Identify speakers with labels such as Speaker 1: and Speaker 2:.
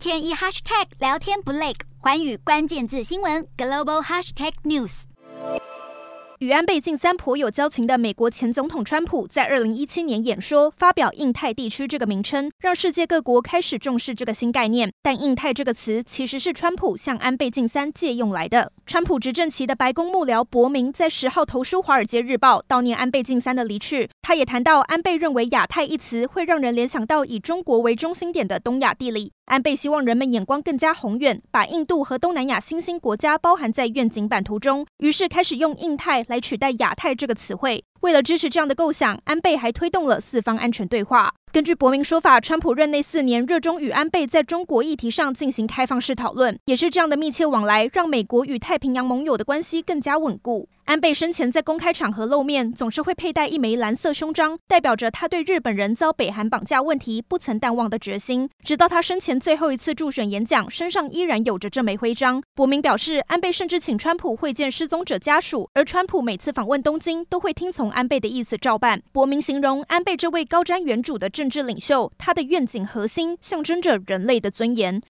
Speaker 1: 天一 hashtag 聊天不累，环宇关键字新闻 global hashtag news。
Speaker 2: 与安倍晋三颇有交情的美国前总统川普，在二零一七年演说发表“印太地区”这个名称，让世界各国开始重视这个新概念。但“印太”这个词其实是川普向安倍晋三借用来的。川普执政期的白宫幕僚伯明在十号投书《华尔街日报》，悼念安倍晋三的离去。他也谈到，安倍认为“亚太”一词会让人联想到以中国为中心点的东亚地理。安倍希望人们眼光更加宏远，把印度和东南亚新兴国家包含在愿景版图中，于是开始用“印太”来取代“亚太”这个词汇。为了支持这样的构想，安倍还推动了四方安全对话。根据伯明说法，川普任内四年热衷与安倍在中国议题上进行开放式讨论，也是这样的密切往来，让美国与太平洋盟友的关系更加稳固。安倍生前在公开场合露面，总是会佩戴一枚蓝色胸章，代表着他对日本人遭北韩绑架问题不曾淡忘的决心。直到他生前最后一次助选演讲，身上依然有着这枚徽章。伯明表示，安倍甚至请川普会见失踪者家属，而川普每次访问东京都会听从安倍的意思照办。伯明形容安倍这位高瞻远瞩的政治领袖，他的愿景核心象征着人类的尊严。